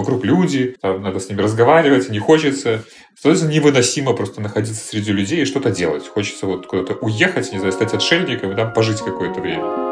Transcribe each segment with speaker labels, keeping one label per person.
Speaker 1: вокруг люди, там надо с ними разговаривать, не хочется. Становится невыносимо просто находиться среди людей и что-то делать. Хочется вот куда-то уехать, не знаю, стать отшельником и там пожить какое-то время.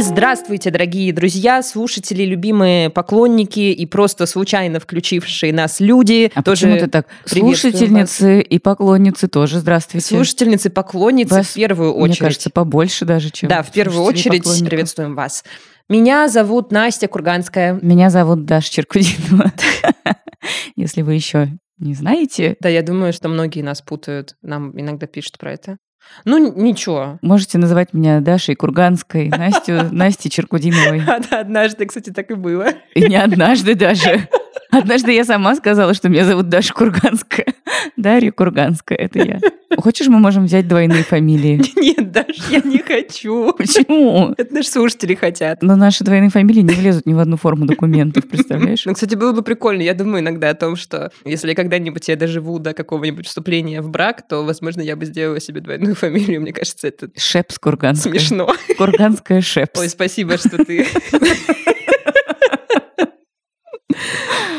Speaker 2: И здравствуйте, дорогие друзья, слушатели, любимые поклонники и просто случайно включившие нас люди.
Speaker 3: А тоже почему ты так? Слушательницы вас. и поклонницы тоже здравствуйте.
Speaker 2: Слушательницы и поклонницы вас, в первую очередь.
Speaker 3: Мне кажется, побольше даже, чем
Speaker 2: Да, в первую очередь приветствуем вас. Меня зовут Настя Курганская.
Speaker 3: Меня зовут Даша Черкудинова. Если вы еще не знаете.
Speaker 2: Да, я думаю, что многие нас путают. Нам иногда пишут про это. Ну, ничего.
Speaker 3: Можете называть меня Дашей Курганской, Настю, Настей Черкудиновой.
Speaker 2: Однажды, кстати, так и было.
Speaker 3: И не однажды даже. Однажды я сама сказала, что меня зовут Даша Курганская. Дарья Курганская, это я. Хочешь, мы можем взять двойные фамилии?
Speaker 2: Нет, Даша, я не хочу.
Speaker 3: Почему?
Speaker 2: Это наши слушатели хотят.
Speaker 3: Но наши двойные фамилии не влезут ни в одну форму документов, представляешь?
Speaker 2: Ну, кстати, было бы прикольно. Я думаю иногда о том, что если когда-нибудь я доживу до какого-нибудь вступления в брак, то, возможно, я бы сделала себе двойную фамилию. Мне кажется, это...
Speaker 3: Шепс Курганская.
Speaker 2: Смешно.
Speaker 3: Курганская Шепс.
Speaker 2: Ой, спасибо, что ты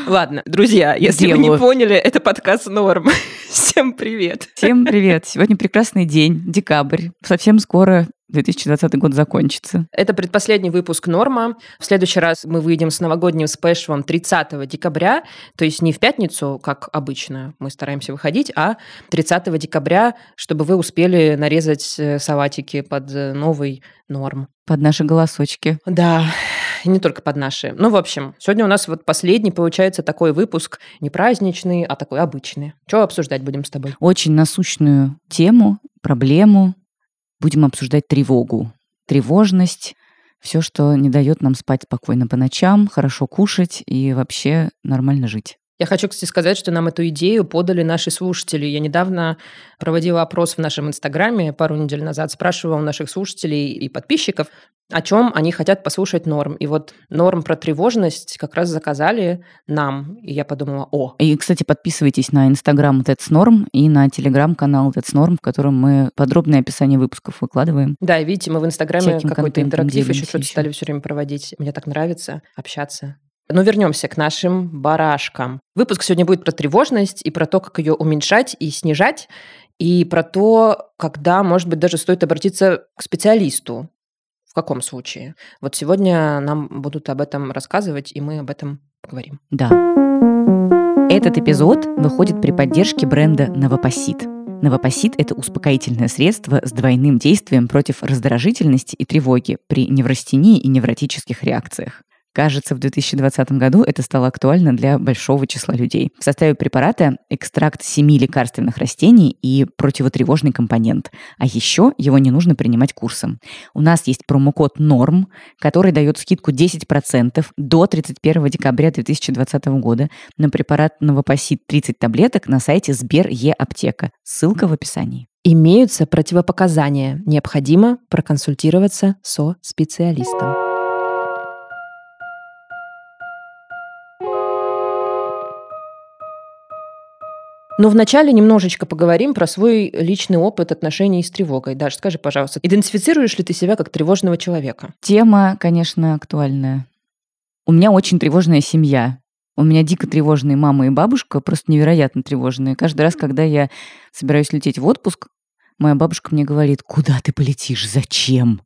Speaker 2: Ладно, друзья, если Делаю. вы не поняли, это подкаст «Норм». Всем привет.
Speaker 3: Всем привет. Сегодня прекрасный день, декабрь. Совсем скоро 2020 год закончится.
Speaker 2: Это предпоследний выпуск «Норма». В следующий раз мы выйдем с новогодним спешалом 30 декабря, то есть не в пятницу, как обычно мы стараемся выходить, а 30 декабря, чтобы вы успели нарезать э, салатики под э, новый «Норм».
Speaker 3: Под наши голосочки.
Speaker 2: Да, и не только под наши. Ну, в общем, сегодня у нас вот последний, получается, такой выпуск не праздничный, а такой обычный. Что обсуждать будем с тобой?
Speaker 3: Очень насущную тему, проблему, Будем обсуждать тревогу, тревожность, все, что не дает нам спать спокойно по ночам, хорошо кушать и вообще нормально жить.
Speaker 2: Я хочу, кстати, сказать, что нам эту идею подали наши слушатели. Я недавно проводила опрос в нашем Инстаграме пару недель назад, спрашивала у наших слушателей и подписчиков, о чем они хотят послушать норм. И вот норм про тревожность как раз заказали нам. И я подумала, о.
Speaker 3: И, кстати, подписывайтесь на Инстаграм That's Norm и на Телеграм-канал That's Norm, в котором мы подробное описание выпусков выкладываем.
Speaker 2: Да, видите, мы в Инстаграме какой-то интерактив еще что-то стали все время проводить. Мне так нравится общаться. Но вернемся к нашим барашкам. Выпуск сегодня будет про тревожность и про то, как ее уменьшать и снижать, и про то, когда, может быть, даже стоит обратиться к специалисту. В каком случае? Вот сегодня нам будут об этом рассказывать, и мы об этом поговорим.
Speaker 3: Да. Этот эпизод выходит при поддержке бренда «Новопосит». Новопосит – это успокоительное средство с двойным действием против раздражительности и тревоги при неврастении и невротических реакциях. Кажется, в 2020 году это стало актуально для большого числа людей. В составе препарата экстракт семи лекарственных растений и противотревожный компонент. А еще его не нужно принимать курсом. У нас есть промокод НОРМ, который дает скидку 10% до 31 декабря 2020 года на препарат Новопосит 30 таблеток на сайте Сбер Е-аптека. Ссылка в описании.
Speaker 2: Имеются противопоказания. Необходимо проконсультироваться со специалистом. Но вначале немножечко поговорим про свой личный опыт отношений с тревогой. Даже скажи, пожалуйста, идентифицируешь ли ты себя как тревожного человека?
Speaker 3: Тема, конечно, актуальная. У меня очень тревожная семья. У меня дико тревожные мама и бабушка, просто невероятно тревожные. Каждый раз, когда я собираюсь лететь в отпуск, моя бабушка мне говорит, куда ты полетишь, зачем?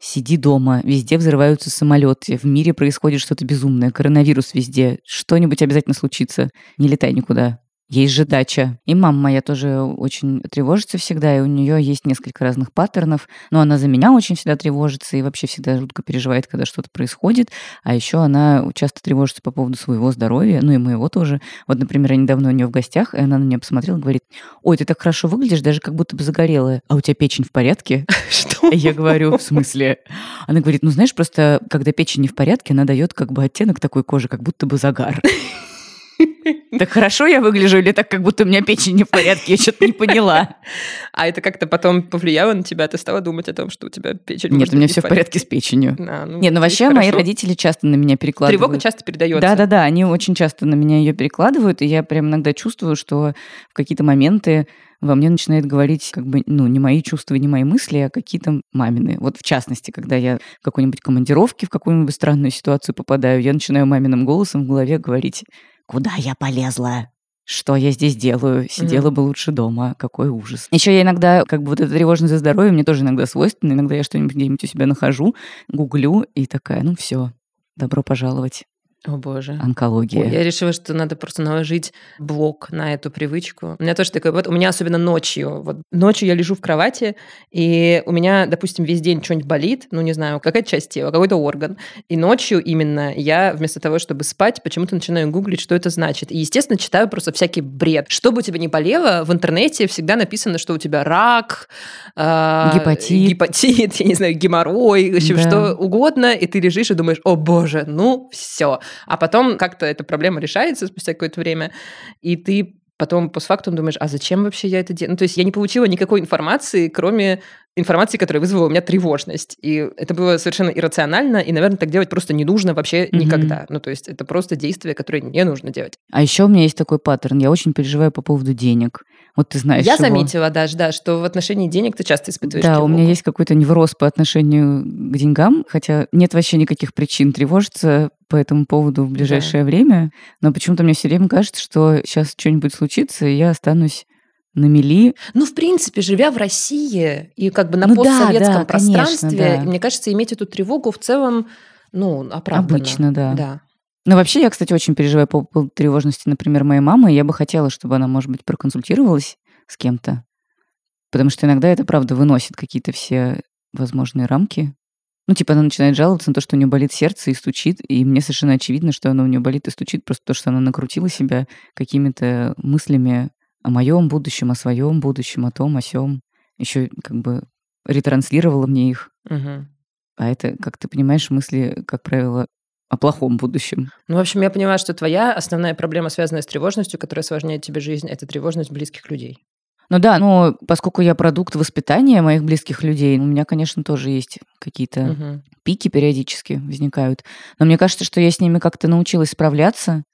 Speaker 3: Сиди дома, везде взрываются самолеты, в мире происходит что-то безумное, коронавирус везде, что-нибудь обязательно случится, не летай никуда. Есть же дача. И мама моя тоже очень тревожится всегда, и у нее есть несколько разных паттернов. Но она за меня очень всегда тревожится и вообще всегда жутко переживает, когда что-то происходит. А еще она часто тревожится по поводу своего здоровья, ну и моего тоже. Вот, например, я недавно у нее в гостях, и она на меня посмотрела и говорит, ой, ты так хорошо выглядишь, даже как будто бы загорелая. А у тебя печень в порядке?
Speaker 2: Что?
Speaker 3: Я говорю, в смысле? Она говорит, ну знаешь, просто когда печень не в порядке, она дает как бы оттенок такой кожи, как будто бы загар. Так хорошо я выгляжу или так, как будто у меня печень не в порядке? Я что-то не поняла.
Speaker 2: А это как-то потом повлияло на тебя? Ты стала думать о том, что у тебя печень
Speaker 3: Нет, у меня все в порядке с печенью. А, ну, Нет, ну вообще мои родители часто на меня перекладывают.
Speaker 2: Тревога часто передается.
Speaker 3: Да-да-да, они очень часто на меня ее перекладывают, и я прям иногда чувствую, что в какие-то моменты во мне начинает говорить как бы, ну, не мои чувства, не мои мысли, а какие-то мамины. Вот в частности, когда я в какой-нибудь командировке в какую-нибудь странную ситуацию попадаю, я начинаю маминым голосом в голове говорить Куда я полезла? Что я здесь делаю? Сидела mm-hmm. бы лучше дома. Какой ужас. Еще я иногда, как бы вот эта тревожность за здоровье мне тоже иногда свойственна. Иногда я что-нибудь где-нибудь у себя нахожу, гуглю и такая, ну все, добро пожаловать.
Speaker 2: О боже.
Speaker 3: Онкология. Ой,
Speaker 2: я решила, что надо просто наложить блок на эту привычку. У меня тоже такое, вот у меня особенно ночью. Вот ночью я лежу в кровати, и у меня, допустим, весь день что-нибудь болит, ну, не знаю, какая-то часть тела, какой-то орган. И ночью именно я вместо того, чтобы спать, почему-то начинаю гуглить, что это значит. И, естественно, читаю просто всякий бред. Что бы у тебя ни болело, в интернете всегда написано, что у тебя рак,
Speaker 3: э, гепатит.
Speaker 2: гепатит, я не знаю, геморрой, в общем, да. что угодно, и ты лежишь и думаешь, о боже, ну все. А потом как-то эта проблема решается спустя какое-то время, и ты потом постфактум думаешь, а зачем вообще я это делаю? Ну, то есть я не получила никакой информации, кроме информации, которая вызвала у меня тревожность. И это было совершенно иррационально, и, наверное, так делать просто не нужно вообще mm-hmm. никогда. Ну, то есть это просто действие, которое не нужно делать.
Speaker 3: А еще у меня есть такой паттерн. Я очень переживаю по поводу денег. Вот ты знаешь
Speaker 2: Я
Speaker 3: его.
Speaker 2: заметила даже, да, что в отношении денег ты часто испытываешь
Speaker 3: Да,
Speaker 2: тревогу.
Speaker 3: у меня есть какой-то невроз по отношению к деньгам, хотя нет вообще никаких причин тревожиться по этому поводу в ближайшее да. время, но почему-то мне все время кажется, что сейчас что-нибудь случится, и я останусь на мели.
Speaker 2: Ну, в принципе, живя в России и как бы на ну, постсоветском да, да, пространстве, конечно, да. мне кажется, иметь эту тревогу в целом, ну, оправданно.
Speaker 3: Обычно, да.
Speaker 2: да.
Speaker 3: Ну, вообще, я, кстати, очень переживаю по поводу тревожности, например, моей мамы. Я бы хотела, чтобы она, может быть, проконсультировалась с кем-то. Потому что иногда это, правда, выносит какие-то все возможные рамки. Ну, типа, она начинает жаловаться на то, что у нее болит сердце и стучит, и мне совершенно очевидно, что оно у нее болит и стучит просто то, что она накрутила себя какими-то мыслями о моем будущем, о своем будущем, о том, о сем. Еще как бы ретранслировала мне их.
Speaker 2: Угу.
Speaker 3: А это, как ты понимаешь, мысли, как правило, о плохом будущем.
Speaker 2: Ну, в общем, я понимаю, что твоя основная проблема, связанная с тревожностью, которая осложняет тебе жизнь, это тревожность близких людей.
Speaker 3: Ну да, но поскольку я продукт воспитания моих близких людей, у меня, конечно, тоже есть какие-то угу. пики периодически возникают. Но мне кажется, что я с ними как-то научилась справляться.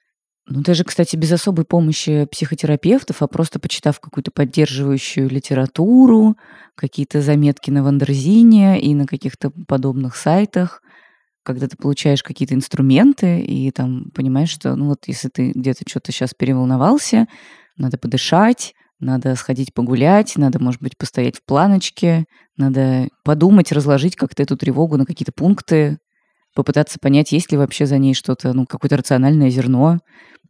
Speaker 3: Ну, даже, кстати, без особой помощи психотерапевтов, а просто почитав какую-то поддерживающую литературу, какие-то заметки на Wonderzine и на каких-то подобных сайтах, когда ты получаешь какие-то инструменты и там понимаешь, что, ну вот, если ты где-то что-то сейчас переволновался, надо подышать, надо сходить погулять, надо, может быть, постоять в планочке, надо подумать, разложить как-то эту тревогу на какие-то пункты, попытаться понять, есть ли вообще за ней что-то, ну, какое-то рациональное зерно.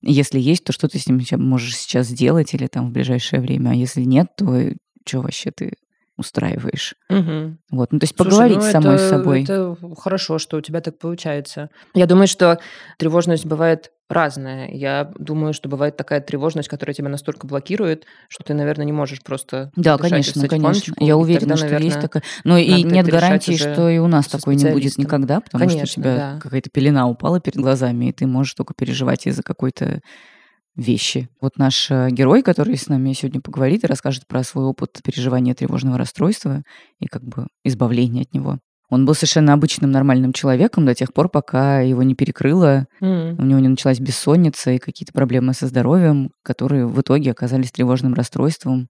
Speaker 3: Если есть, то что ты с ним можешь сейчас сделать или там в ближайшее время, а если нет, то что вообще ты устраиваешь.
Speaker 2: Угу.
Speaker 3: Вот, ну то есть Слушай, поговорить ну, с самой
Speaker 2: это,
Speaker 3: собой.
Speaker 2: Это хорошо, что у тебя так получается. Я думаю, что тревожность бывает разная. Я думаю, что бывает такая тревожность, которая тебя настолько блокирует, что ты, наверное, не можешь просто
Speaker 3: Да, конечно, конечно. Я уверена, тогда, что наверное, есть такая. Но и нет гарантии, что и у нас такой не будет никогда, потому конечно, что у тебя да. какая-то пелена упала перед глазами, и ты можешь только переживать из-за какой-то вещи. Вот наш э, герой, который с нами сегодня поговорит и расскажет про свой опыт переживания тревожного расстройства и как бы избавления от него. Он был совершенно обычным нормальным человеком до тех пор, пока его не перекрыло, mm. у него не началась бессонница и какие-то проблемы со здоровьем, которые в итоге оказались тревожным расстройством,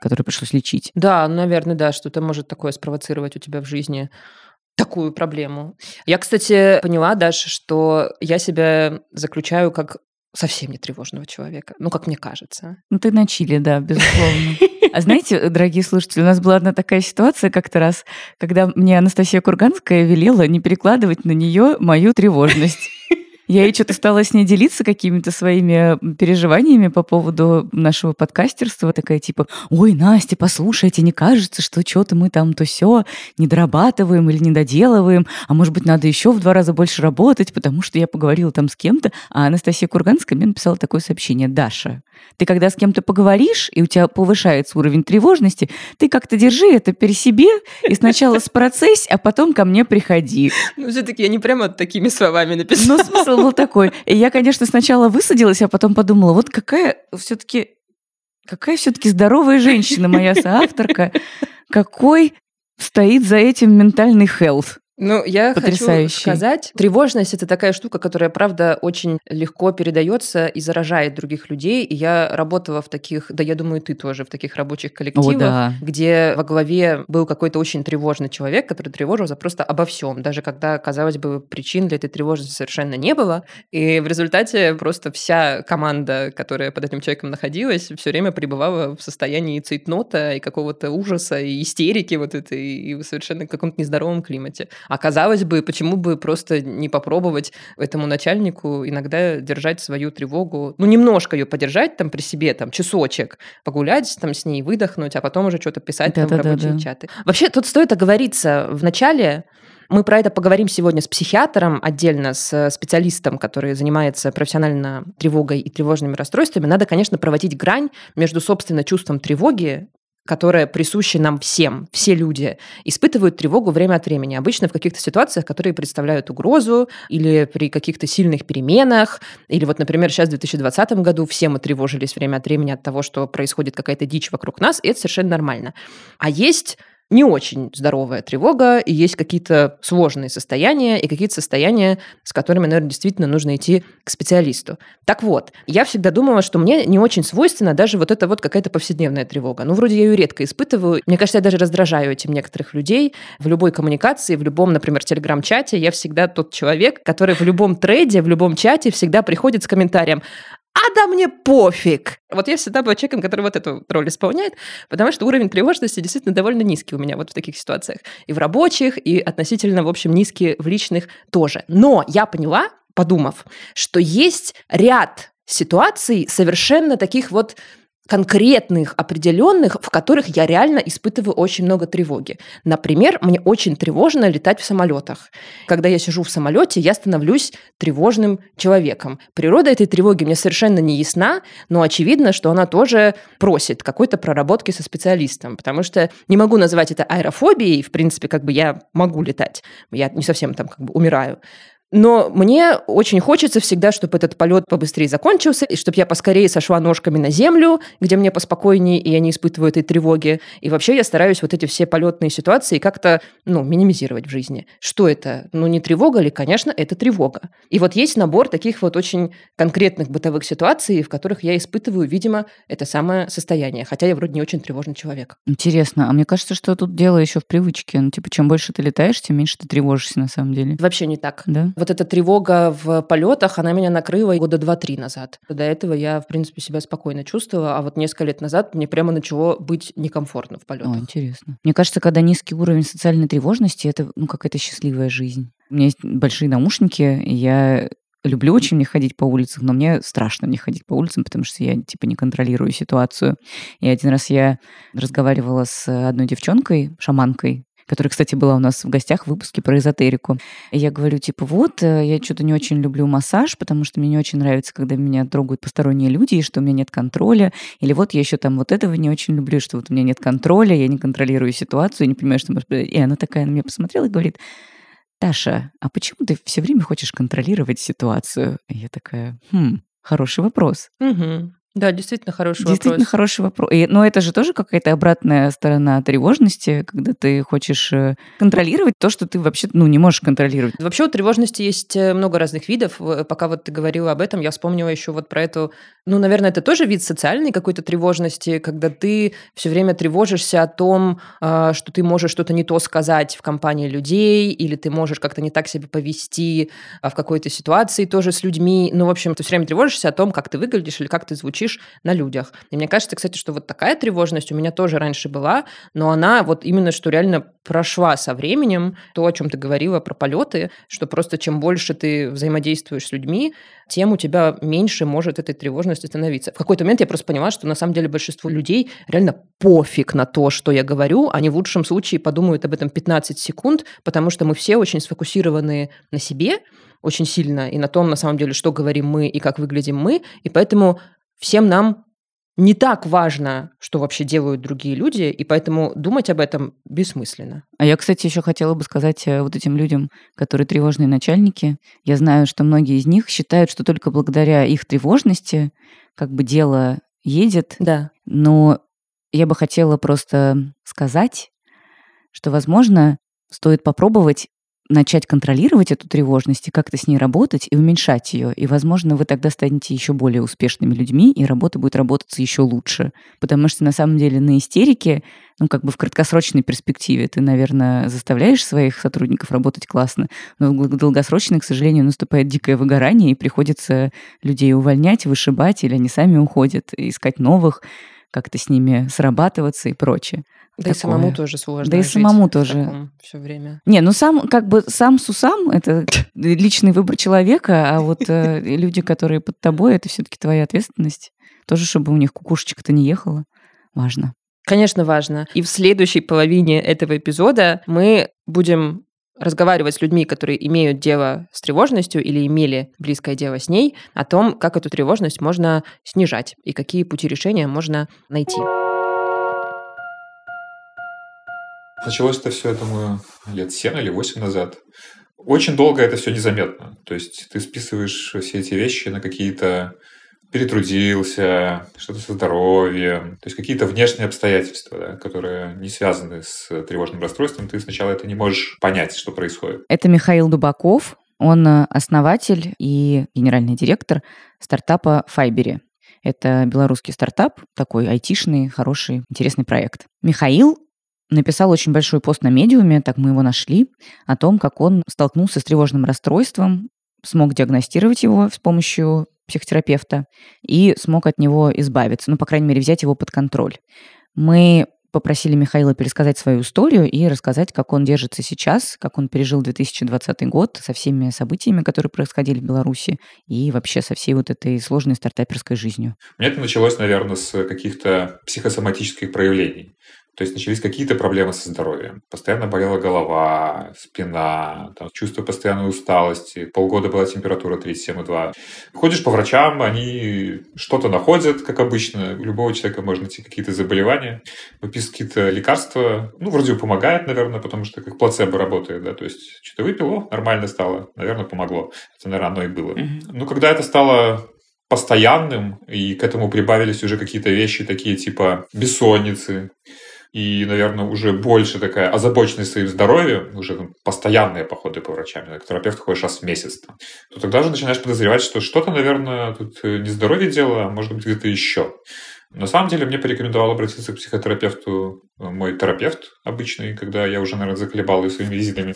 Speaker 3: которое пришлось лечить.
Speaker 2: Да, наверное, да, что-то может такое спровоцировать у тебя в жизни такую проблему. Я, кстати, поняла, Даша, что я себя заключаю как совсем не тревожного человека. Ну, как мне кажется.
Speaker 3: Ну, ты на Чили, да, безусловно. А знаете, дорогие слушатели, у нас была одна такая ситуация как-то раз, когда мне Анастасия Курганская велела не перекладывать на нее мою тревожность. Я ей что-то стала с ней делиться какими-то своими переживаниями по поводу нашего подкастерства. Такая типа, ой, Настя, послушайте, не кажется, что что-то мы там то все не дорабатываем или не доделываем, а может быть, надо еще в два раза больше работать, потому что я поговорила там с кем-то. А Анастасия Курганская мне написала такое сообщение. Даша, Ты когда с кем-то поговоришь, и у тебя повышается уровень тревожности, ты как-то держи это при себе, и сначала спроцесс, а потом ко мне приходи.
Speaker 2: Ну, все-таки я не прямо такими словами написала.
Speaker 3: Но смысл был такой. И я, конечно, сначала высадилась, а потом подумала, вот какая все-таки какая все-таки здоровая женщина, моя соавторка, какой стоит за этим ментальный health.
Speaker 2: Ну, я хочу сказать, тревожность это такая штука, которая, правда, очень легко передается и заражает других людей. И я работала в таких, да, я думаю, ты тоже в таких рабочих коллективах, О, да. где во главе был какой-то очень тревожный человек, который тревожился просто обо всем, даже когда, казалось бы, причин для этой тревожности совершенно не было. И в результате просто вся команда, которая под этим человеком находилась, все время пребывала в состоянии цейтнота и какого-то ужаса и истерики вот этой, и совершенно в каком-то нездоровом климате. А казалось бы, почему бы просто не попробовать этому начальнику иногда держать свою тревогу, ну, немножко ее подержать там при себе, там, часочек, погулять там с ней, выдохнуть, а потом уже что-то писать да, там да, в рабочие да, да. чаты. Вообще, тут стоит оговориться в начале, мы про это поговорим сегодня с психиатром, отдельно с специалистом, который занимается профессионально тревогой и тревожными расстройствами. Надо, конечно, проводить грань между, собственно, чувством тревоги которая присуща нам всем. Все люди испытывают тревогу время от времени. Обычно в каких-то ситуациях, которые представляют угрозу, или при каких-то сильных переменах, или вот, например, сейчас в 2020 году все мы тревожились время от времени от того, что происходит какая-то дичь вокруг нас, и это совершенно нормально. А есть не очень здоровая тревога, и есть какие-то сложные состояния, и какие-то состояния, с которыми, наверное, действительно нужно идти к специалисту. Так вот, я всегда думала, что мне не очень свойственно даже вот эта вот какая-то повседневная тревога. Ну, вроде я ее редко испытываю. Мне кажется, я даже раздражаю этим некоторых людей. В любой коммуникации, в любом, например, телеграм-чате я всегда тот человек, который в любом трейде, в любом чате всегда приходит с комментарием а да мне пофиг. Вот я всегда была человеком, который вот эту роль исполняет, потому что уровень тревожности действительно довольно низкий у меня вот в таких ситуациях. И в рабочих, и относительно, в общем, низкий в личных тоже. Но я поняла, подумав, что есть ряд ситуаций совершенно таких вот конкретных, определенных, в которых я реально испытываю очень много тревоги. Например, мне очень тревожно летать в самолетах. Когда я сижу в самолете, я становлюсь тревожным человеком. Природа этой тревоги мне совершенно не ясна, но очевидно, что она тоже просит какой-то проработки со специалистом, потому что не могу назвать это аэрофобией, в принципе, как бы я могу летать, я не совсем там как бы умираю, но мне очень хочется всегда, чтобы этот полет побыстрее закончился, и чтобы я поскорее сошла ножками на землю, где мне поспокойнее, и я не испытываю этой тревоги. И вообще я стараюсь вот эти все полетные ситуации как-то, ну, минимизировать в жизни. Что это? Ну, не тревога ли? Конечно, это тревога. И вот есть набор таких вот очень конкретных бытовых ситуаций, в которых я испытываю, видимо, это самое состояние. Хотя я вроде не очень тревожный человек.
Speaker 3: Интересно. А мне кажется, что тут дело еще в привычке. Ну, типа, чем больше ты летаешь, тем меньше ты тревожишься на самом деле.
Speaker 2: Вообще не так.
Speaker 3: Да?
Speaker 2: Вот эта тревога в полетах, она меня накрыла года два-три назад. До этого я, в принципе, себя спокойно чувствовала, а вот несколько лет назад мне прямо начало быть некомфортно в полетах.
Speaker 3: О, интересно. Мне кажется, когда низкий уровень социальной тревожности, это ну, какая-то счастливая жизнь. У меня есть большие наушники, и я люблю очень не ходить по улицам, но мне страшно не ходить по улицам, потому что я, типа, не контролирую ситуацию. И один раз я разговаривала с одной девчонкой, шаманкой, которая, кстати, была у нас в гостях в выпуске про эзотерику. И я говорю, типа, вот, э, я что-то не очень люблю массаж, потому что мне не очень нравится, когда меня трогают посторонние люди, и что у меня нет контроля. Или вот я еще там вот этого не очень люблю, что вот у меня нет контроля, я не контролирую ситуацию, не понимаю, что... И она такая на меня посмотрела и говорит, Таша, а почему ты все время хочешь контролировать ситуацию? И я такая, хм, хороший вопрос.
Speaker 2: Угу. Да, действительно хороший
Speaker 3: действительно
Speaker 2: вопрос.
Speaker 3: хороший вопрос. И, но это же тоже какая-то обратная сторона тревожности, когда ты хочешь э, контролировать то, что ты вообще ну, не можешь контролировать.
Speaker 2: Вообще у тревожности есть э, много разных видов. Пока вот ты говорила об этом, я вспомнила еще вот про эту... Ну, наверное, это тоже вид социальной какой-то тревожности, когда ты все время тревожишься о том, а, что ты можешь что-то не то сказать в компании людей, или ты можешь как-то не так себя повести а, в какой-то ситуации тоже с людьми. Ну, в общем, ты все время тревожишься о том, как ты выглядишь или как ты звучишь звучишь на людях. И мне кажется, кстати, что вот такая тревожность у меня тоже раньше была, но она вот именно что реально прошла со временем, то, о чем ты говорила про полеты, что просто чем больше ты взаимодействуешь с людьми, тем у тебя меньше может этой тревожности становиться. В какой-то момент я просто поняла, что на самом деле большинству людей реально пофиг на то, что я говорю. Они в лучшем случае подумают об этом 15 секунд, потому что мы все очень сфокусированы на себе, очень сильно и на том, на самом деле, что говорим мы и как выглядим мы, и поэтому всем нам не так важно, что вообще делают другие люди, и поэтому думать об этом бессмысленно.
Speaker 3: А я, кстати, еще хотела бы сказать э, вот этим людям, которые тревожные начальники. Я знаю, что многие из них считают, что только благодаря их тревожности как бы дело едет.
Speaker 2: Да.
Speaker 3: Но я бы хотела просто сказать, что, возможно, стоит попробовать начать контролировать эту тревожность и как-то с ней работать и уменьшать ее. И, возможно, вы тогда станете еще более успешными людьми, и работа будет работаться еще лучше. Потому что, на самом деле, на истерике, ну, как бы в краткосрочной перспективе ты, наверное, заставляешь своих сотрудников работать классно, но в долгосрочной, к сожалению, наступает дикое выгорание, и приходится людей увольнять, вышибать, или они сами уходят, искать новых, как-то с ними срабатываться и прочее.
Speaker 2: Да такое. и самому тоже сложно.
Speaker 3: Да и самому тоже.
Speaker 2: Все время.
Speaker 3: Не, ну сам, как бы сам сусам это личный выбор человека, а вот э, люди, которые под тобой, это все-таки твоя ответственность. Тоже, чтобы у них кукушечка-то не ехала. Важно.
Speaker 2: Конечно, важно. И в следующей половине этого эпизода мы будем разговаривать с людьми, которые имеют дело с тревожностью или имели близкое дело с ней, о том, как эту тревожность можно снижать и какие пути решения можно найти.
Speaker 1: Началось это все, я думаю, лет 7 или 8 назад. Очень долго это все незаметно. То есть ты списываешь все эти вещи на какие-то перетрудился, что-то со здоровьем, то есть какие-то внешние обстоятельства, да, которые не связаны с тревожным расстройством, ты сначала это не можешь понять, что происходит.
Speaker 3: Это Михаил Дубаков, он э, основатель и генеральный директор стартапа Файбери. Это белорусский стартап, такой айтишный, хороший, интересный проект. Михаил написал очень большой пост на медиуме, так мы его нашли, о том, как он столкнулся с тревожным расстройством, смог диагностировать его с помощью психотерапевта и смог от него избавиться, ну, по крайней мере, взять его под контроль. Мы попросили Михаила пересказать свою историю и рассказать, как он держится сейчас, как он пережил 2020 год со всеми событиями, которые происходили в Беларуси, и вообще со всей вот этой сложной стартаперской жизнью.
Speaker 1: У меня это началось, наверное, с каких-то психосоматических проявлений. То есть начались какие-то проблемы со здоровьем. Постоянно болела голова, спина, там, чувство постоянной усталости. Полгода была температура 37,2. Ходишь по врачам, они что-то находят, как обычно. У любого человека можно найти какие-то заболевания, выписывают какие-то лекарства. Ну, вроде помогает, наверное, потому что как плацебо работает, да. То есть что-то выпил, нормально стало, наверное, помогло. Это, наверное, оно и было. Mm-hmm. Ну, когда это стало постоянным, и к этому прибавились уже какие-то вещи такие типа бессонницы, и, наверное, уже больше такая озабоченность своим здоровьем, уже там, постоянные походы по врачам, к терапевту ходишь раз в месяц, там, то тогда же начинаешь подозревать, что что-то, наверное, тут э, не здоровье дело, а может быть где-то еще. На самом деле мне порекомендовал обратиться к психотерапевту э, мой терапевт обычный, когда я уже, наверное, заколебал ее своими визитами.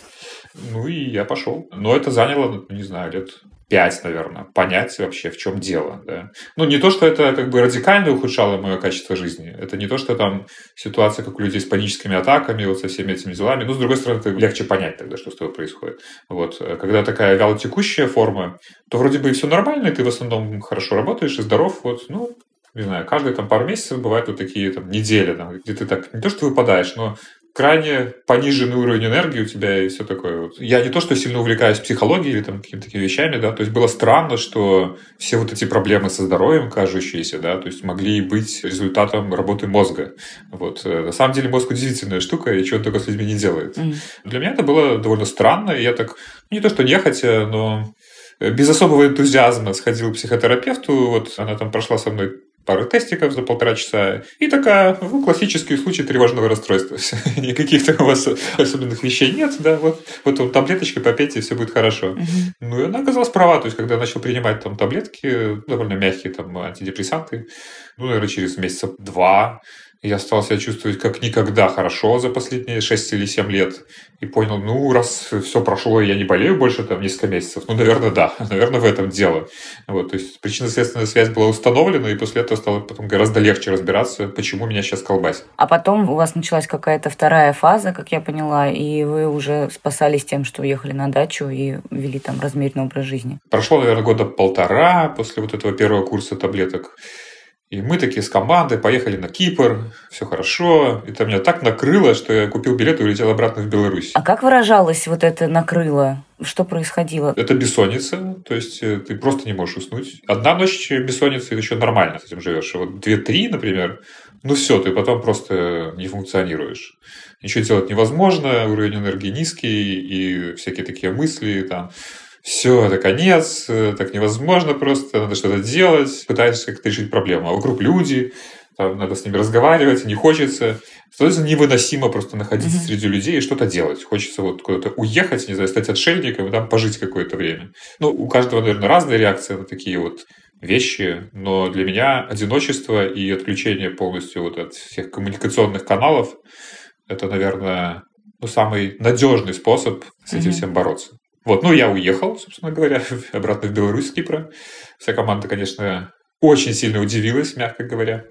Speaker 1: Ну и я пошел. Но это заняло, ну, не знаю, лет пять, наверное, понять вообще, в чем дело. Да. Ну, не то, что это как бы радикально ухудшало мое качество жизни. Это не то, что там ситуация, как у людей с паническими атаками, вот со всеми этими делами. Ну, с другой стороны, это легче понять тогда, что с тобой происходит. Вот. Когда такая вялотекущая форма, то вроде бы и все нормально, и ты в основном хорошо работаешь и здоров. Вот, ну, не знаю, каждые там пару месяцев бывают вот такие там недели, там, где ты так не то, что выпадаешь, но крайне пониженный уровень энергии у тебя и все такое. Вот. Я не то, что сильно увлекаюсь психологией или там какими-то такими вещами, да, то есть было странно, что все вот эти проблемы со здоровьем, кажущиеся, да, то есть могли быть результатом работы мозга. Вот. Э, на самом деле мозг удивительная штука, и чего он только с людьми не делает. Mm. Для меня это было довольно странно, и я так, не то, что нехотя, но без особого энтузиазма сходил к психотерапевту, вот она там прошла со мной пары тестиков за полтора часа. И такая, ну, классический случай тревожного расстройства. Никаких у вас особенных вещей нет, да, вот, вот там таблеточки попейте, и все будет хорошо. Ну, и она оказалась права, то есть, когда я начал принимать там таблетки, довольно мягкие там антидепрессанты, ну, наверное, через месяца два я стал себя чувствовать как никогда хорошо за последние 6 или 7 лет. И понял, ну, раз все прошло, и я не болею больше там несколько месяцев, ну, наверное, да, наверное, в этом дело. Вот, то есть причинно-следственная связь была установлена, и после этого стало потом гораздо легче разбираться, почему меня сейчас колбасит.
Speaker 3: А потом у вас началась какая-то вторая фаза, как я поняла, и вы уже спасались тем, что уехали на дачу и вели там размеренный образ жизни.
Speaker 1: Прошло, наверное, года полтора после вот этого первого курса таблеток. И мы такие с командой поехали на Кипр, все хорошо. И там меня так накрыло, что я купил билет и улетел обратно в Беларусь.
Speaker 3: А как выражалось вот это накрыло? Что происходило?
Speaker 1: Это бессонница, то есть э, ты просто не можешь уснуть. Одна ночь бессонницы, еще нормально с этим живешь. А вот две-три, например, ну все, ты потом просто не функционируешь. Ничего делать невозможно, уровень энергии низкий, и всякие такие мысли, там, все, это конец, так невозможно просто, надо что-то делать, пытаешься как-то решить проблему. А вокруг люди, там, надо с ними разговаривать, не хочется. Становится невыносимо просто находиться mm-hmm. среди людей и что-то делать. Хочется вот куда-то уехать, не знаю, стать отшельником и там пожить какое-то время. Ну, у каждого, наверное, разная реакция на такие вот вещи, но для меня одиночество и отключение полностью вот от всех коммуникационных каналов это, наверное, ну, самый надежный способ с этим mm-hmm. всем бороться. Вот, ну, я уехал, собственно говоря, обратно в Беларусь с Кипра. Вся команда, конечно, очень сильно удивилась, мягко говоря.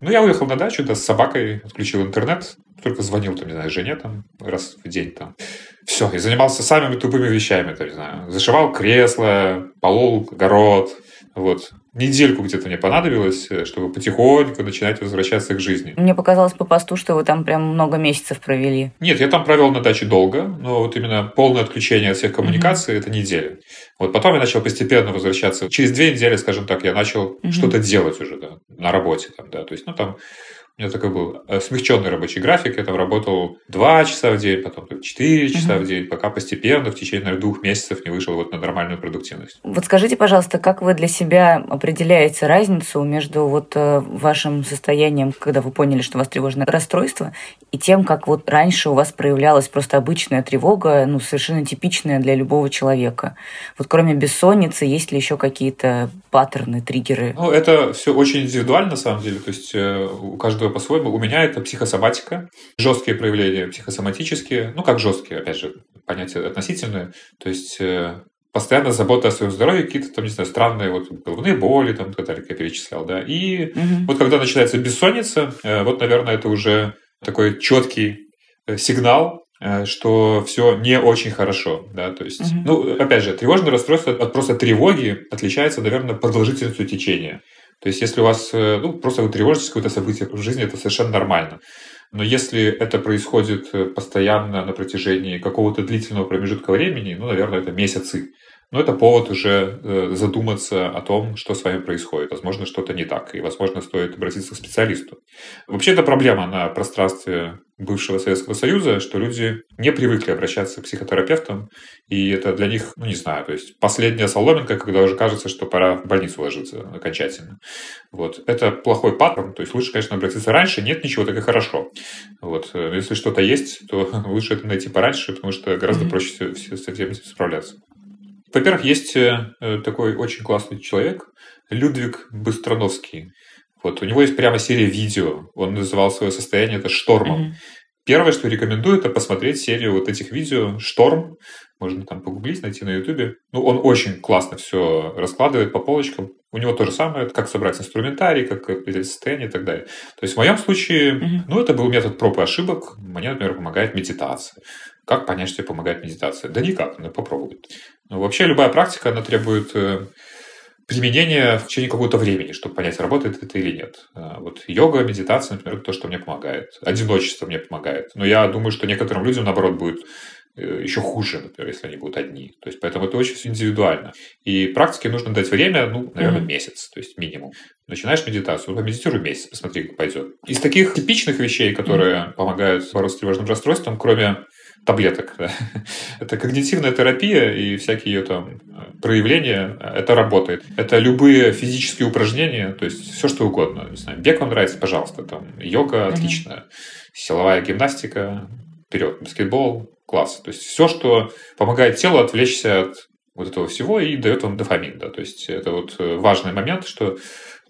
Speaker 1: Ну, я уехал на дачу, да, с собакой, отключил интернет, только звонил, там, не знаю, жене там раз в день там. Все, и занимался самыми тупыми вещами, там, не знаю, зашивал кресло, полол огород, вот. Недельку где-то мне понадобилось, э, чтобы потихоньку начинать возвращаться к жизни.
Speaker 3: Мне показалось по посту, что вы там прям много месяцев провели.
Speaker 1: Нет, я там провел на даче долго, но вот именно полное отключение от всех коммуникаций mm-hmm. это неделя. Вот потом я начал постепенно возвращаться. Через две недели, скажем так, я начал mm-hmm. что-то делать уже, да, на работе там, да. То есть, ну там у меня такой был э, смягченный рабочий график. Я там работал 2 часа в день, потом 4 часа uh-huh. в день, пока постепенно в течение наверное, двух месяцев не вышел вот на нормальную продуктивность.
Speaker 3: Вот скажите, пожалуйста, как вы для себя определяете разницу между вот э, вашим состоянием, когда вы поняли, что у вас тревожное расстройство, и тем, как вот раньше у вас проявлялась просто обычная тревога, ну, совершенно типичная для любого человека? Вот кроме бессонницы, есть ли еще какие-то паттерны, триггеры?
Speaker 1: Ну, это все очень индивидуально, на самом деле. То есть э, у каждого по-своему. У меня это психосоматика, жесткие проявления психосоматические, ну как жесткие, опять же, понятие относительное, то есть э, постоянно забота о своем здоровье, какие-то там, не знаю, странные вот головные боли, там, так далее, как я перечислял, да. И угу. вот когда начинается бессонница, э, вот, наверное, это уже такой четкий э, сигнал, что все не очень хорошо, да, то есть, угу. ну, опять же, тревожное расстройство от просто тревоги отличается, наверное, продолжительностью течения. То есть, если у вас, э, ну, просто вы тревожитесь какое-то событие в жизни, это совершенно нормально. Но если это происходит э, постоянно на протяжении какого-то длительного промежутка времени, ну, наверное, это месяцы, но это повод уже э, задуматься о том, что с вами происходит. Возможно, что-то не так, и, возможно, стоит обратиться к специалисту. Вообще, это проблема на пространстве бывшего Советского Союза, что люди не привыкли обращаться к психотерапевтам, и это для них, ну не знаю, то есть последняя соломинка, когда уже кажется, что пора в больницу ложиться окончательно. Вот. Это плохой паттерн, то есть лучше, конечно, обратиться раньше, нет ничего, так и хорошо. Вот. Если что-то есть, то лучше это найти пораньше, потому что гораздо mm-hmm. проще с этим справляться. Во-первых, есть э, такой очень классный человек, Людвиг Быстрановский. Вот, у него есть прямо серия видео. Он называл свое состояние это штормом. Mm-hmm. Первое, что рекомендую, это посмотреть серию вот этих видео «Шторм». Можно там погуглить, найти на Ютубе. Ну, он очень классно все раскладывает по полочкам. У него то же самое, как собрать инструментарий, как определить состояние и так далее. То есть в моем случае, mm-hmm. ну, это был метод проб и ошибок. Мне, например, помогает медитация. Как понять, что тебе помогает медитация? Да никак, надо попробовать. Ну, вообще любая практика, она требует э, применения в течение какого-то времени, чтобы понять, работает это или нет. А, вот йога, медитация, например, то, что мне помогает. Одиночество мне помогает. Но я думаю, что некоторым людям, наоборот, будет э, еще хуже, например, если они будут одни. То есть, поэтому это очень индивидуально. И практике нужно дать время, ну, наверное, mm-hmm. месяц, то есть минимум. Начинаешь медитацию, помедитируй месяц, посмотри, как пойдет. Из таких типичных вещей, которые mm-hmm. помогают бороться с тревожным расстройством, кроме таблеток. Это когнитивная терапия и всякие ее там проявления, это работает. Это любые физические упражнения, то есть все что угодно. Не знаю, бег вам нравится, пожалуйста, там йога отлично, mm-hmm. силовая гимнастика, вперед, баскетбол, класс. То есть все, что помогает телу отвлечься от вот этого всего и дает вам дофамин. Да. То есть это вот важный момент, что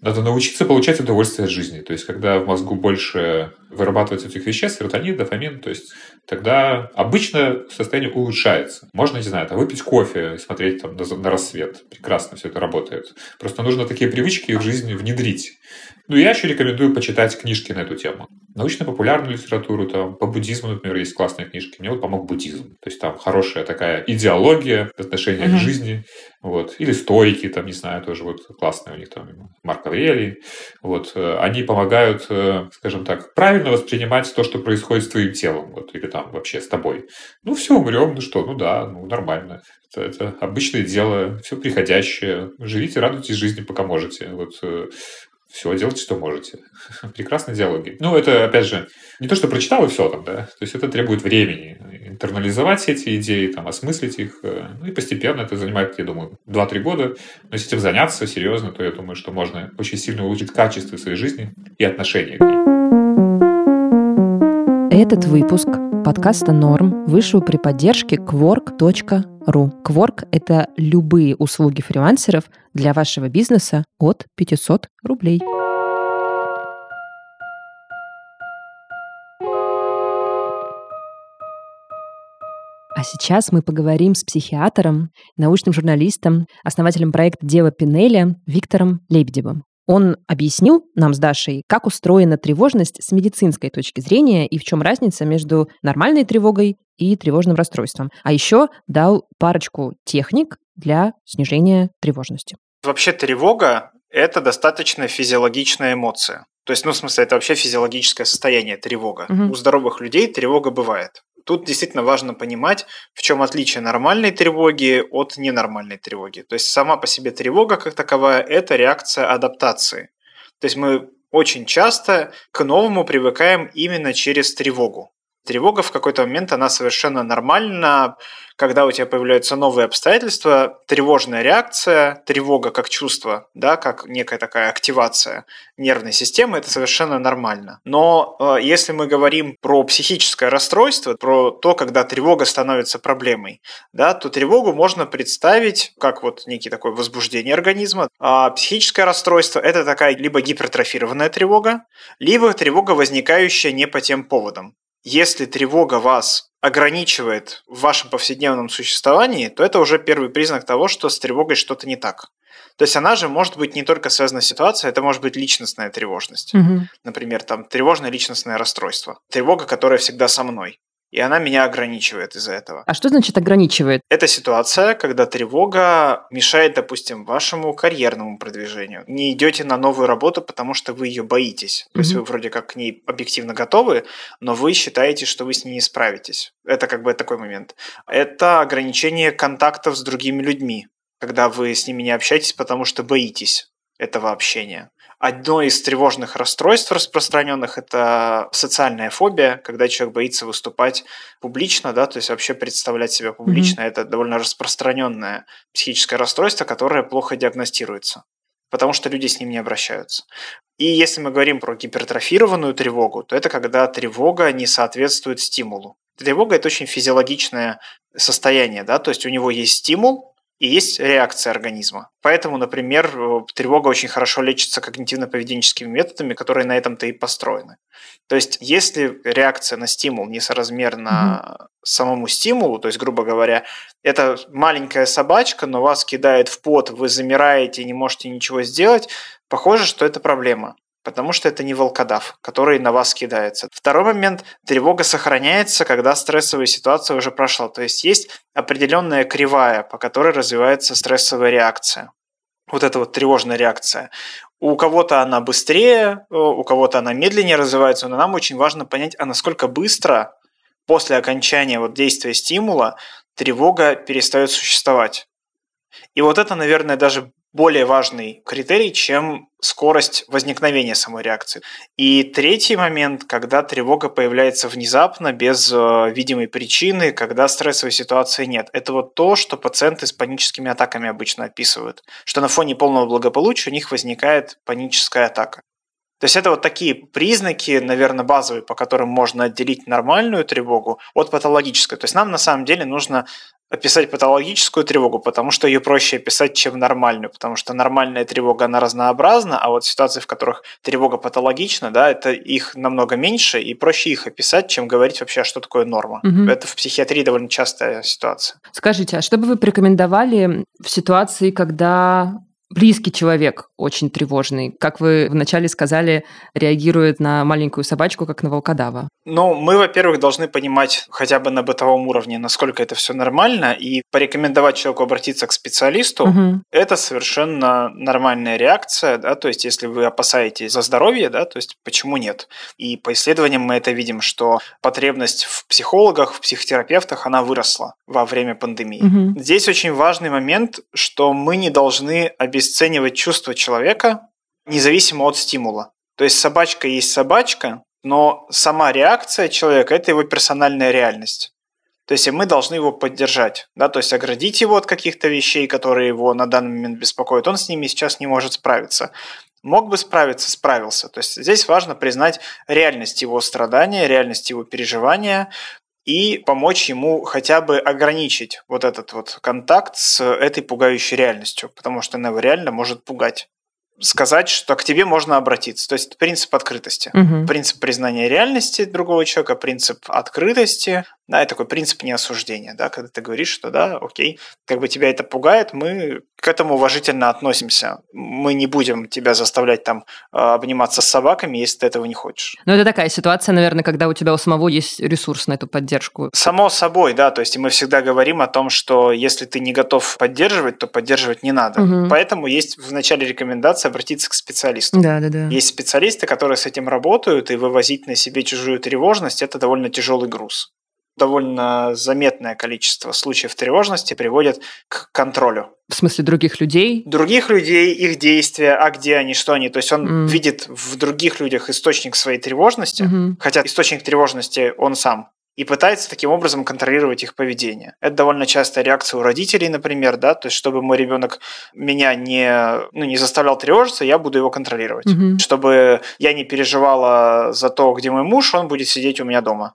Speaker 1: надо научиться получать удовольствие от жизни. То есть, когда в мозгу больше вырабатывается этих веществ, серотонин, дофамин, то есть тогда обычно состояние улучшается. Можно, не знаю, там, выпить кофе и смотреть там, на, на рассвет. Прекрасно все это работает. Просто нужно такие привычки в жизни внедрить. Ну, я еще рекомендую почитать книжки на эту тему. Научно-популярную литературу, там, по буддизму, например, есть классные книжки. Мне вот помог буддизм. То есть там хорошая такая идеология, отношение mm-hmm. к жизни. Вот. Или стойки, там, не знаю, тоже вот классные у них там Марк Аврелий. Вот. Э, они помогают, э, скажем так, правильно воспринимать то, что происходит с твоим телом. Вот. Или там вообще с тобой. Ну, все, умрем, ну что, ну да, ну нормально. Это, это обычное дело, все приходящее. Живите, радуйтесь жизни, пока можете. Вот э, все, делайте, что можете. Прекрасные диалоги. Ну, это, опять же, не то, что прочитал и все там, да. То есть это требует времени. Интернализовать эти идеи, там, осмыслить их. Э, ну, и постепенно это занимает, я думаю, 2-3 года. Но если этим заняться серьезно, то я думаю, что можно очень сильно улучшить качество своей жизни и отношения к ней.
Speaker 2: Этот выпуск подкаста «Норм» вышел при поддержке Quark.ru. Quark — это любые услуги фрилансеров для вашего бизнеса от 500 рублей. А сейчас мы поговорим с психиатром, научным журналистом, основателем проекта «Дело Пинеля» Виктором Лебедевым. Он объяснил нам с Дашей, как устроена тревожность с медицинской точки зрения и в чем разница между нормальной тревогой и тревожным расстройством. А еще дал парочку техник для снижения тревожности.
Speaker 4: Вообще тревога – это достаточно физиологичная эмоция. То есть, ну, в смысле, это вообще физиологическое состояние тревога. Угу. У здоровых людей тревога бывает. Тут действительно важно понимать, в чем отличие нормальной тревоги от ненормальной тревоги. То есть сама по себе тревога как таковая – это реакция адаптации. То есть мы очень часто к новому привыкаем именно через тревогу. Тревога в какой-то момент, она совершенно нормальна, когда у тебя появляются новые обстоятельства, тревожная реакция, тревога как чувство, да, как некая такая активация нервной системы, это совершенно нормально. Но э, если мы говорим про психическое расстройство, про то, когда тревога становится проблемой, да, то тревогу можно представить как вот некий такой возбуждение организма, а психическое расстройство – это такая либо гипертрофированная тревога, либо тревога, возникающая не по тем поводам. Если тревога вас ограничивает в вашем повседневном существовании, то это уже первый признак того, что с тревогой что-то не так. То есть она же может быть не только связана с ситуацией, это может быть личностная тревожность. Угу. Например, там тревожное личностное расстройство. Тревога, которая всегда со мной и она меня ограничивает из-за этого.
Speaker 2: А что значит ограничивает?
Speaker 4: Это ситуация, когда тревога мешает, допустим, вашему карьерному продвижению. Не идете на новую работу, потому что вы ее боитесь. То mm-hmm. есть вы вроде как к ней объективно готовы, но вы считаете, что вы с ней не справитесь. Это как бы такой момент. Это ограничение контактов с другими людьми, когда вы с ними не общаетесь, потому что боитесь этого общения. Одно из тревожных расстройств распространенных – это социальная фобия, когда человек боится выступать публично, да, то есть вообще представлять себя публично. Mm-hmm. Это довольно распространенное психическое расстройство, которое плохо диагностируется потому что люди с ним не обращаются. И если мы говорим про гипертрофированную тревогу, то это когда тревога не соответствует стимулу. Тревога – это очень физиологичное состояние, да, то есть у него есть стимул, и есть реакция организма. Поэтому, например, э, тревога очень хорошо лечится когнитивно-поведенческими методами, которые на этом-то и построены. То есть, если реакция на стимул несоразмерна mm-hmm. самому стимулу, то есть, грубо говоря, это маленькая собачка, но вас кидает в пот, вы замираете, не можете ничего сделать, похоже, что это проблема потому что это не волкодав, который на вас кидается. Второй момент – тревога сохраняется, когда стрессовая ситуация уже прошла. То есть есть определенная кривая, по которой развивается стрессовая реакция. Вот эта вот тревожная реакция. У кого-то она быстрее, у кого-то она медленнее развивается, но нам очень важно понять, а насколько быстро после окончания вот действия стимула тревога перестает существовать. И вот это, наверное, даже более важный критерий, чем скорость возникновения самой реакции. И третий момент, когда тревога появляется внезапно, без э, видимой причины, когда стрессовой ситуации нет. Это вот то, что пациенты с паническими атаками обычно описывают, что на фоне полного благополучия у них возникает паническая атака. То есть это вот такие признаки, наверное, базовые, по которым можно отделить нормальную тревогу от патологической. То есть нам на самом деле нужно описать патологическую тревогу, потому что ее проще описать, чем нормальную, потому что нормальная тревога, она разнообразна, а вот ситуации, в которых тревога патологична, да, это их намного меньше, и проще их описать, чем говорить вообще, а что такое норма. Угу. Это в психиатрии довольно частая ситуация.
Speaker 2: Скажите, а что бы вы порекомендовали в ситуации, когда близкий человек очень тревожный. Как вы вначале сказали, реагирует на маленькую собачку, как на волкодава.
Speaker 4: Ну, мы, во-первых, должны понимать хотя бы на бытовом уровне, насколько это все нормально, и порекомендовать человеку обратиться к специалисту. Угу. Это совершенно нормальная реакция, да, то есть если вы опасаетесь за здоровье, да, то есть почему нет? И по исследованиям мы это видим, что потребность в психологах, в психотерапевтах, она выросла во время пандемии. Угу. Здесь очень важный момент, что мы не должны обесценивать чувства человека независимо от стимула. То есть собачка есть собачка, но сама реакция человека – это его персональная реальность. То есть мы должны его поддержать, да, то есть оградить его от каких-то вещей, которые его на данный момент беспокоят. Он с ними сейчас не может справиться. Мог бы справиться, справился. То есть здесь важно признать реальность его страдания, реальность его переживания, и помочь ему хотя бы ограничить вот этот вот контакт с этой пугающей реальностью, потому что она его реально может пугать сказать, что к тебе можно обратиться. То есть принцип открытости. Угу. Принцип признания реальности другого человека, принцип открытости, да, это такой принцип неосуждения, да, когда ты говоришь, что да, окей, как бы тебя это пугает, мы к этому уважительно относимся. Мы не будем тебя заставлять там а, обниматься с собаками, если ты этого не хочешь.
Speaker 2: Ну, это такая ситуация, наверное, когда у тебя у самого есть ресурс на эту поддержку.
Speaker 4: Само собой, да, то есть мы всегда говорим о том, что если ты не готов поддерживать, то поддерживать не надо. Угу. Поэтому есть в начале рекомендация обратиться к специалисту.
Speaker 2: Да, да, да.
Speaker 4: Есть специалисты, которые с этим работают, и вывозить на себе чужую тревожность – это довольно тяжелый груз довольно заметное количество случаев тревожности приводит к контролю.
Speaker 2: В смысле других людей?
Speaker 4: Других людей, их действия, а где они, что они. То есть он mm. видит в других людях источник своей тревожности, mm-hmm. хотя источник тревожности он сам и пытается таким образом контролировать их поведение. Это довольно частая реакция у родителей, например, да, то есть чтобы мой ребенок меня не, ну, не заставлял тревожиться, я буду его контролировать. Mm-hmm. Чтобы я не переживала за то, где мой муж, он будет сидеть у меня дома.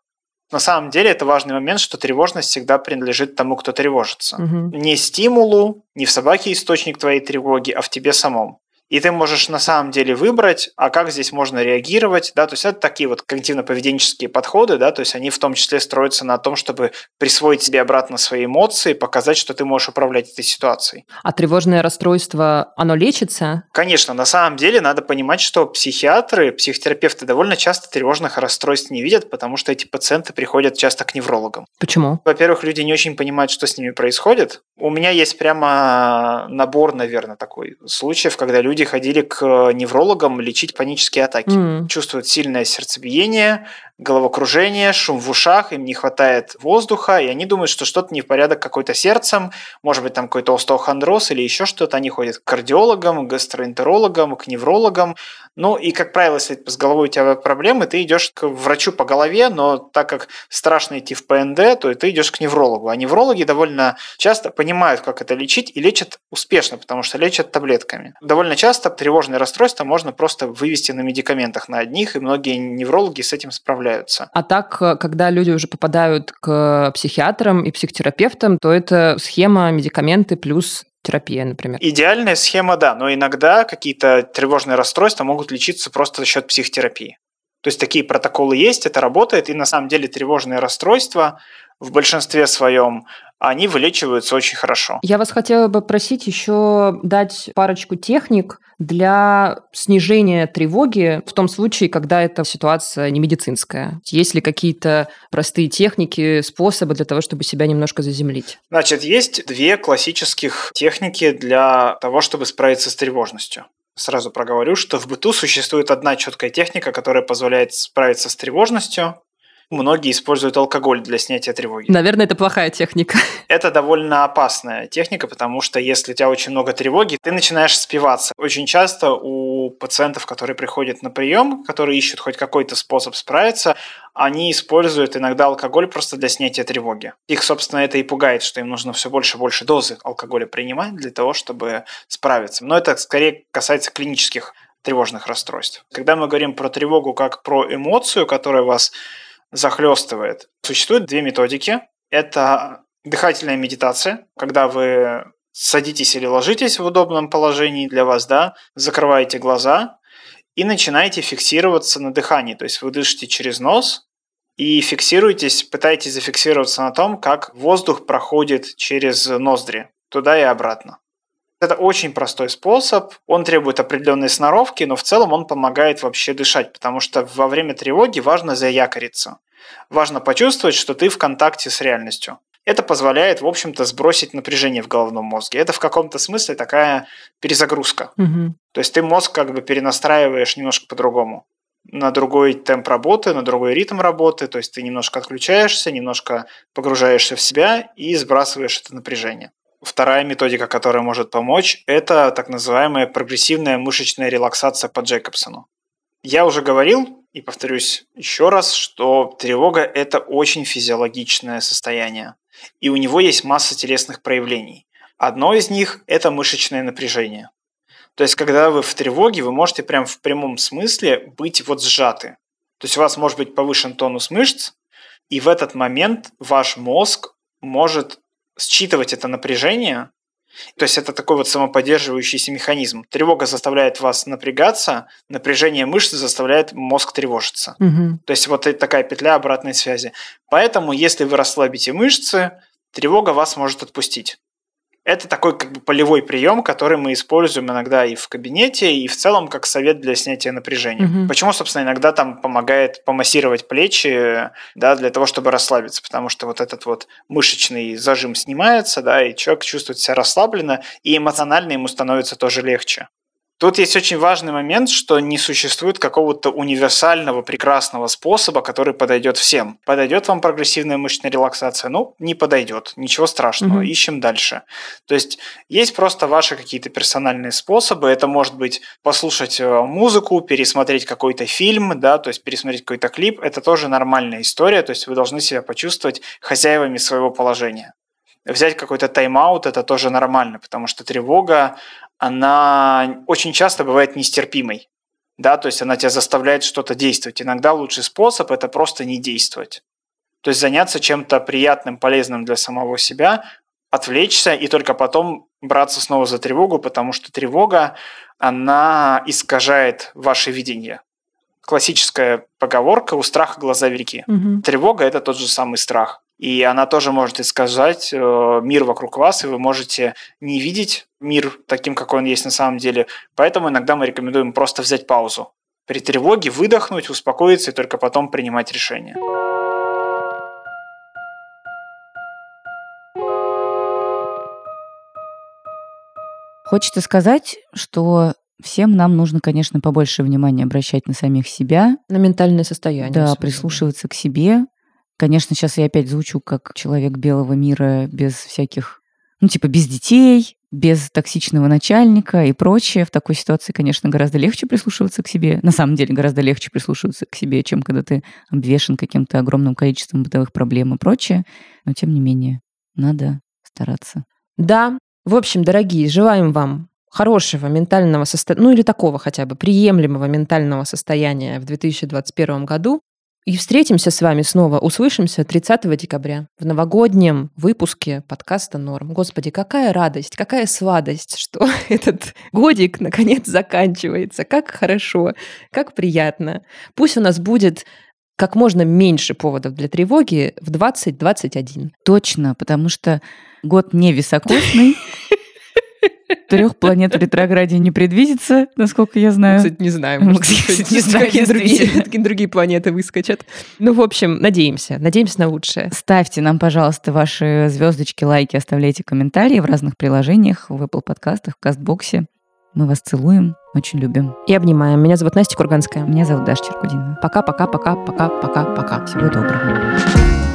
Speaker 4: На самом деле это важный момент, что тревожность всегда принадлежит тому, кто тревожится. Угу. Не стимулу, не в собаке источник твоей тревоги, а в тебе самом и ты можешь на самом деле выбрать, а как здесь можно реагировать, да, то есть это такие вот когнитивно-поведенческие подходы, да, то есть они в том числе строятся на том, чтобы присвоить себе обратно свои эмоции, показать, что ты можешь управлять этой ситуацией.
Speaker 2: А тревожное расстройство, оно лечится?
Speaker 4: Конечно, на самом деле надо понимать, что психиатры, психотерапевты довольно часто тревожных расстройств не видят, потому что эти пациенты приходят часто к неврологам.
Speaker 2: Почему?
Speaker 4: Во-первых, люди не очень понимают, что с ними происходит. У меня есть прямо набор, наверное, такой случаев, когда люди люди ходили к неврологам лечить панические атаки. Mm. Чувствуют сильное сердцебиение, головокружение, шум в ушах, им не хватает воздуха, и они думают, что что-то не в порядок какой-то сердцем, может быть, там какой-то остеохондроз или еще что-то. Они ходят к кардиологам, к гастроэнтерологам, к неврологам. Ну и, как правило, если с головой у тебя проблемы, ты идешь к врачу по голове, но так как страшно идти в ПНД, то ты идешь к неврологу. А неврологи довольно часто понимают, как это лечить, и лечат успешно, потому что лечат таблетками. Довольно часто тревожные расстройства можно просто вывести на медикаментах на одних, и многие неврологи с этим справляются.
Speaker 2: А так, когда люди уже попадают к психиатрам и психотерапевтам, то это схема медикаменты плюс терапия, например.
Speaker 4: Идеальная схема, да, но иногда какие-то тревожные расстройства могут лечиться просто за счет психотерапии. То есть такие протоколы есть, это работает, и на самом деле тревожные расстройства в большинстве своем они вылечиваются очень хорошо.
Speaker 2: Я вас хотела бы просить еще дать парочку техник для снижения тревоги в том случае, когда эта ситуация не медицинская. Есть ли какие-то простые техники, способы для того, чтобы себя немножко заземлить?
Speaker 4: Значит, есть две классических техники для того, чтобы справиться с тревожностью сразу проговорю, что в быту существует одна четкая техника, которая позволяет справиться с тревожностью. Многие используют алкоголь для снятия тревоги.
Speaker 2: Наверное, это плохая техника.
Speaker 4: Это довольно опасная техника, потому что если у тебя очень много тревоги, ты начинаешь спиваться. Очень часто у пациентов, которые приходят на прием, которые ищут хоть какой-то способ справиться, они используют иногда алкоголь просто для снятия тревоги. Их, собственно, это и пугает, что им нужно все больше и больше дозы алкоголя принимать для того, чтобы справиться. Но это скорее касается клинических тревожных расстройств. Когда мы говорим про тревогу как про эмоцию, которая вас захлестывает. Существует две методики. Это дыхательная медитация, когда вы садитесь или ложитесь в удобном положении для вас, да, закрываете глаза и начинаете фиксироваться на дыхании. То есть вы дышите через нос и фиксируетесь, пытаетесь зафиксироваться на том, как воздух проходит через ноздри туда и обратно. Это очень простой способ, он требует определенной сноровки, но в целом он помогает вообще дышать, потому что во время тревоги важно заякориться. Важно почувствовать, что ты в контакте с реальностью. Это позволяет, в общем-то, сбросить напряжение в головном мозге. Это в каком-то смысле такая перезагрузка. Угу. То есть ты мозг как бы перенастраиваешь немножко по-другому на другой темп работы, на другой ритм работы, то есть ты немножко отключаешься, немножко погружаешься в себя и сбрасываешь это напряжение. Вторая методика, которая может помочь, это так называемая прогрессивная мышечная релаксация по Джейкобсону. Я уже говорил, и повторюсь еще раз, что тревога – это очень физиологичное состояние, и у него есть масса телесных проявлений. Одно из них – это мышечное напряжение. То есть, когда вы в тревоге, вы можете прям в прямом смысле быть вот сжаты. То есть, у вас может быть повышен тонус мышц, и в этот момент ваш мозг может считывать это напряжение. То есть это такой вот самоподдерживающийся механизм. Тревога заставляет вас напрягаться, напряжение мышц заставляет мозг тревожиться. Угу. То есть вот такая петля обратной связи. Поэтому, если вы расслабите мышцы, тревога вас может отпустить. Это такой как бы полевой прием, который мы используем иногда и в кабинете, и в целом как совет для снятия напряжения. Угу. Почему, собственно, иногда там помогает помассировать плечи, да, для того, чтобы расслабиться, потому что вот этот вот мышечный зажим снимается, да, и человек чувствует себя расслабленно, и эмоционально ему становится тоже легче. Тут есть очень важный момент, что не существует какого-то универсального прекрасного способа, который подойдет всем. Подойдет вам прогрессивная мышечная релаксация? Ну, не подойдет. Ничего страшного. Угу. Ищем дальше. То есть есть просто ваши какие-то персональные способы. Это может быть послушать э, музыку, пересмотреть какой-то фильм, да, то есть пересмотреть какой-то клип. Это тоже нормальная история. То есть вы должны себя почувствовать хозяевами своего положения взять какой-то тайм-аут, это тоже нормально, потому что тревога, она очень часто бывает нестерпимой. Да, то есть она тебя заставляет что-то действовать. Иногда лучший способ – это просто не действовать. То есть заняться чем-то приятным, полезным для самого себя, отвлечься и только потом браться снова за тревогу, потому что тревога, она искажает ваше видение. Классическая поговорка «у страха глаза велики». Угу. Тревога – это тот же самый страх и она тоже может искажать э, мир вокруг вас, и вы можете не видеть мир таким, какой он есть на самом деле. Поэтому иногда мы рекомендуем просто взять паузу. При тревоге выдохнуть, успокоиться и только потом принимать решение.
Speaker 3: Хочется сказать, что Всем нам нужно, конечно, побольше внимания обращать на самих себя.
Speaker 2: На ментальное состояние.
Speaker 3: Да, прислушиваться к себе, Конечно, сейчас я опять звучу как человек белого мира без всяких, ну, типа, без детей, без токсичного начальника и прочее. В такой ситуации, конечно, гораздо легче прислушиваться к себе. На самом деле, гораздо легче прислушиваться к себе, чем когда ты обвешен каким-то огромным количеством бытовых проблем и прочее. Но, тем не менее, надо стараться.
Speaker 2: Да. В общем, дорогие, желаем вам хорошего ментального состояния, ну или такого хотя бы приемлемого ментального состояния в 2021 году. И встретимся с вами снова, услышимся 30 декабря в новогоднем выпуске подкаста «Норм». Господи, какая радость, какая сладость, что этот годик наконец заканчивается. Как хорошо, как приятно. Пусть у нас будет как можно меньше поводов для тревоги в 2021.
Speaker 3: Точно, потому что год не високосный, Трех планет в ретрограде не предвидится, насколько я знаю.
Speaker 2: Мы, кстати, не знаем. Мы, кстати, не знаем, какие другие, какие другие планеты выскочат. Ну, в общем, надеемся. Надеемся на лучшее.
Speaker 3: Ставьте нам, пожалуйста, ваши звездочки, лайки, оставляйте комментарии в разных приложениях, в Apple подкастах, в Кастбоксе. Мы вас целуем, очень любим.
Speaker 2: И обнимаем. Меня зовут Настя Курганская.
Speaker 3: Меня зовут Даша Черкудинова.
Speaker 2: Пока-пока-пока-пока-пока-пока.
Speaker 3: Всего доброго.